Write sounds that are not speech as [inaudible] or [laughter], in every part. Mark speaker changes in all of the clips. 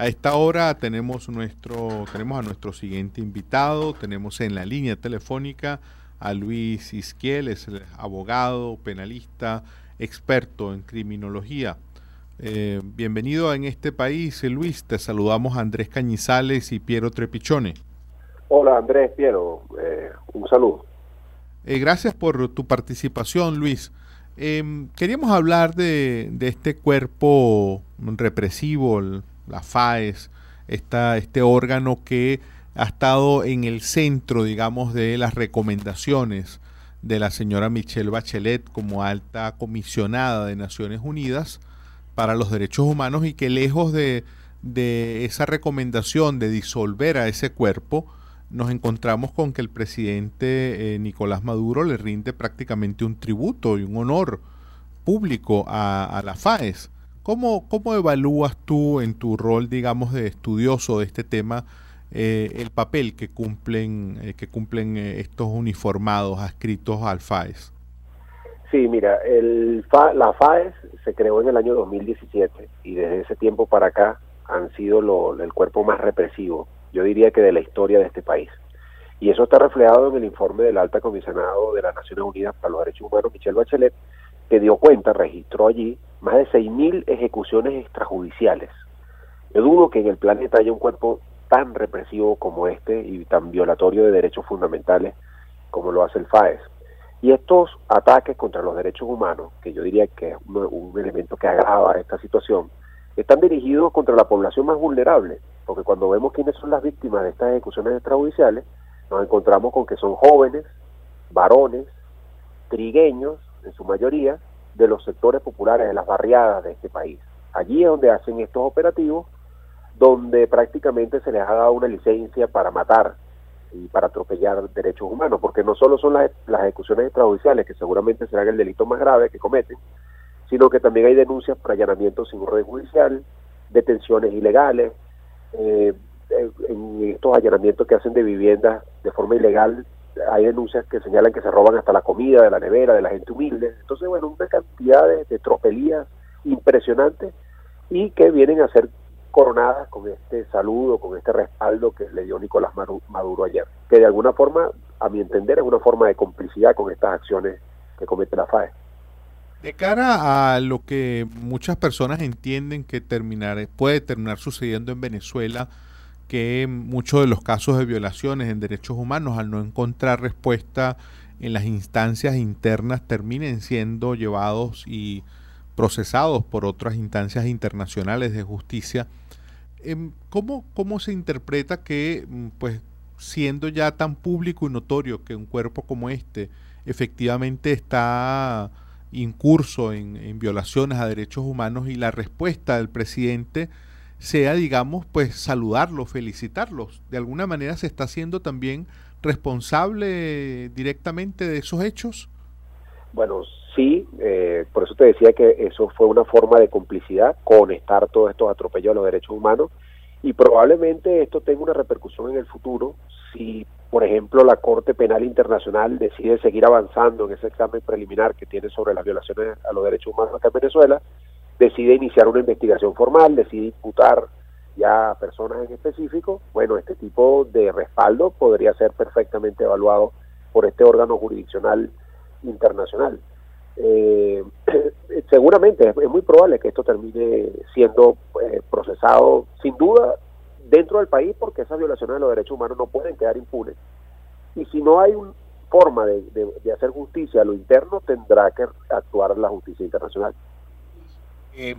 Speaker 1: A esta hora tenemos, nuestro, tenemos a nuestro siguiente invitado, tenemos en la línea telefónica a Luis Isquiel, es el abogado, penalista, experto en criminología. Eh, bienvenido en este país, Luis. Te saludamos a Andrés Cañizales y Piero Trepichone.
Speaker 2: Hola Andrés, Piero, eh, un saludo.
Speaker 1: Eh, gracias por tu participación, Luis. Em, queríamos hablar de, este cuerpo represivo, la FAES, este órgano que ha estado en el centro, digamos, de las recomendaciones de la señora Michelle Bachelet como alta comisionada de Naciones Unidas para los Derechos Humanos y que lejos de, esa recomendación de disolver a ese cuerpo, nos encontramos con que el presidente eh, Nicolás Maduro le rinde prácticamente un tributo y un honor público a, la FAES. ¿Cómo, ¿Cómo, evalúas tú en tu rol, digamos, de estudioso de este tema eh, el papel que cumplen, eh, que cumplen estos uniformados adscritos al FAES?
Speaker 2: Sí, mira, el la FAES se creó en el año 2017 y desde ese tiempo para acá han sido lo, el cuerpo más represivo yo diría que de la historia de este país. Y eso está reflejado en el informe del alta comisionado de las Naciones Unidas para los Derechos Humanos, Michelle Bachelet, que dio cuenta, registró allí más de 6.000 ejecuciones extrajudiciales. Yo dudo que en el planeta haya un cuerpo tan represivo como este y tan violatorio de derechos fundamentales como lo hace el FAES. Y estos ataques contra los derechos humanos, que yo diría que es un, un elemento que agrava esta situación, están dirigidos contra la población más vulnerable, porque cuando vemos quiénes son las víctimas de estas ejecuciones extrajudiciales, nos encontramos con que son jóvenes, varones, trigueños, en su mayoría, de los sectores populares, de las barriadas de este país. Allí es donde hacen estos operativos, donde prácticamente se les ha dado una licencia para matar y para atropellar derechos humanos, porque no solo son las, las ejecuciones extrajudiciales, que seguramente serán el delito más grave que cometen, sino que también hay denuncias por allanamiento sin orden judicial, detenciones ilegales, eh, en estos allanamientos que hacen de viviendas de forma ilegal, hay denuncias que señalan que se roban hasta la comida de la nevera de la gente humilde. Entonces, bueno, una cantidad de, tropelías impresionantes y que vienen a ser coronadas con este saludo, con este respaldo que le dio Nicolás Maduro ayer, que de alguna forma, a mi entender, es una forma de complicidad con estas acciones que comete la FAE.
Speaker 1: De cara a lo que muchas personas entienden que terminar, puede terminar sucediendo en Venezuela, que muchos de los casos de violaciones en derechos humanos, al no encontrar respuesta en las instancias internas, terminen siendo llevados y procesados por otras instancias internacionales de justicia. Em, ¿Cómo, cómo se interpreta que, mm, pues, siendo ya tan público y notorio que un cuerpo como este efectivamente está incurso en, violaciones a derechos humanos y la respuesta del presidente sea, digamos, pues saludarlos, felicitarlos. De alguna manera se está haciendo también responsable directamente de esos hechos.
Speaker 2: Bueno, sí, eh, por eso te decía que eso fue una forma de complicidad, conectar todos estos atropellos a los derechos humanos y probablemente esto tenga una repercusión en el futuro si por ejemplo, la Corte Penal Internacional decide seguir avanzando en ese examen preliminar que tiene sobre las violaciones a los derechos humanos acá en Venezuela, decide iniciar una investigación formal, decide imputar ya a personas en específico, bueno, este tipo de respaldo podría ser perfectamente evaluado por este órgano jurisdiccional internacional. Eh, [clears throat] seguramente es, muy probable que esto termine siendo eh, procesado, sin duda, dentro del país porque esas violaciones de los derechos humanos no pueden quedar impunes. Y si no hay una forma de, hacer justicia a lo interno, tendrá que actuar la justicia internacional.
Speaker 1: Eh,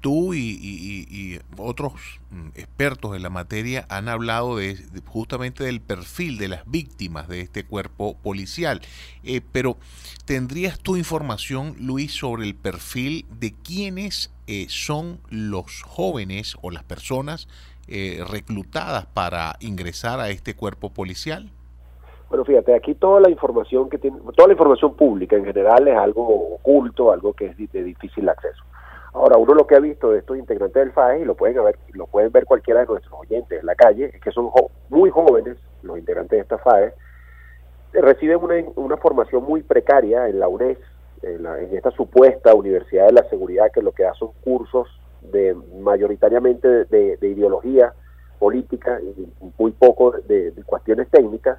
Speaker 1: tú y, otros mm, expertos en la materia han hablado de, justamente del perfil de las víctimas de este cuerpo policial, eh, pero ¿tendrías tu información, Luis, sobre el perfil de quiénes eh, son los jóvenes o las personas eh, reclutadas para ingresar a este cuerpo policial?
Speaker 2: Bueno, fíjate, aquí toda la información que tiene, toda la información pública en general es algo oculto, algo que es de, difícil acceso. Ahora, uno lo que ha visto de estos integrantes del FAE, y lo pueden ver, lo pueden ver cualquiera de nuestros oyentes en la calle, es que son muy jóvenes, los integrantes de esta FAE, reciben una, formación muy precaria en la UNES, en, en, esta supuesta Universidad de la Seguridad, que lo que da son cursos de mayoritariamente de, ideología política y muy poco de, cuestiones técnicas,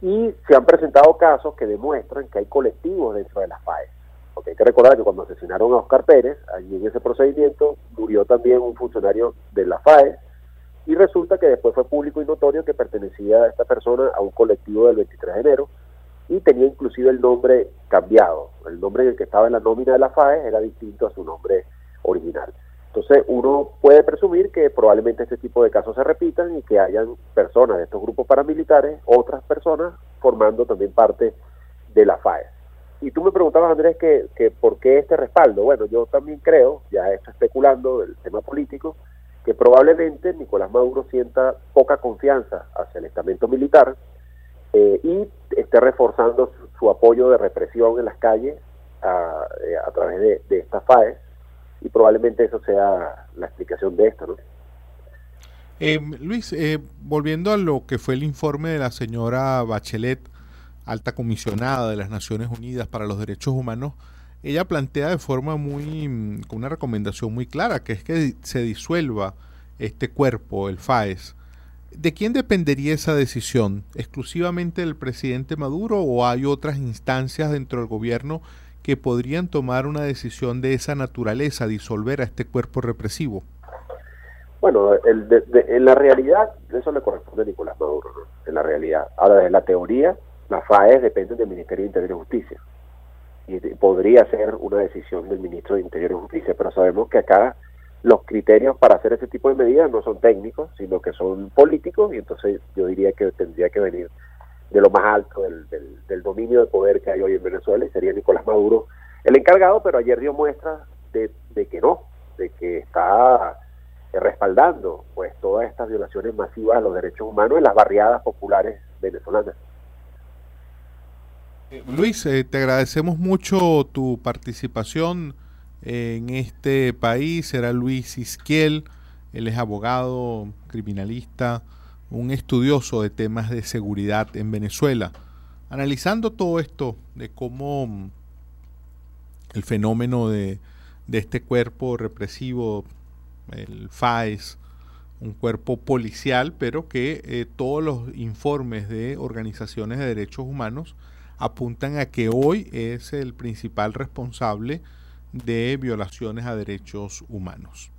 Speaker 2: y se han presentado casos que demuestran que hay colectivos dentro de las FAES. Porque hay que recordar que cuando asesinaron a Oscar Pérez, allí en ese procedimiento murió también un funcionario de la FAES, y resulta que después fue público y notorio que pertenecía a esta persona a un colectivo del 23 de enero, y tenía inclusive el nombre cambiado. El nombre en el que estaba en la nómina de la FAES era distinto a su nombre original. Entonces uno puede presumir que probablemente este tipo de casos se repitan y que hayan personas de estos grupos paramilitares, otras personas formando también parte de la FAES. Y tú me preguntabas, Andrés, que, que por qué este respaldo. Bueno, yo también creo, ya estoy especulando del tema político, que probablemente Nicolás Maduro sienta poca confianza hacia el estamento militar, eh, y esté reforzando su, apoyo de represión en las calles a, eh, través de, de estas FAES y probablemente eso sea la explicación de esto. ¿no?
Speaker 1: Eh, Luis, volviendo a lo que fue el informe de la señora Bachelet, alta comisionada de las Naciones Unidas para los Derechos Humanos, ella plantea de forma muy, mm, con una recomendación muy clara, que es que se disuelva este cuerpo, el FAES. ¿De quién dependería esa decisión? ¿Exclusivamente del presidente Maduro o hay otras instancias dentro del gobierno que podrían tomar una decisión de esa naturaleza, disolver a este cuerpo represivo?
Speaker 2: Bueno, en la realidad eso le corresponde a Nicolás Maduro, en la realidad. Ahora, desde la teoría, las FAES dependen del Ministerio de Interior y Justicia. Y podría ser una decisión del ministro de Interior y Justicia, pero sabemos que acá los criterios para hacer ese tipo de medidas no son técnicos, sino que son políticos y entonces yo diría que tendría que venir de lo más alto del, del, dominio de poder que hay hoy en Venezuela y sería Nicolás Maduro el encargado, pero ayer dio muestra de, de que no, de que está respaldando pues todas estas violaciones masivas a los derechos humanos en las barriadas populares venezolanas.
Speaker 1: Luis, eh, te agradecemos mucho tu participación en este país será Luis Isquiel. Él es abogado, criminalista, un estudioso de temas de seguridad en Venezuela. Analizando todo esto de cómo el fenómeno de, este cuerpo represivo, el FAES, un cuerpo policial, pero que eh, todos los informes de organizaciones de derechos humanos apuntan a que hoy es el principal responsable de violaciones a derechos humanos.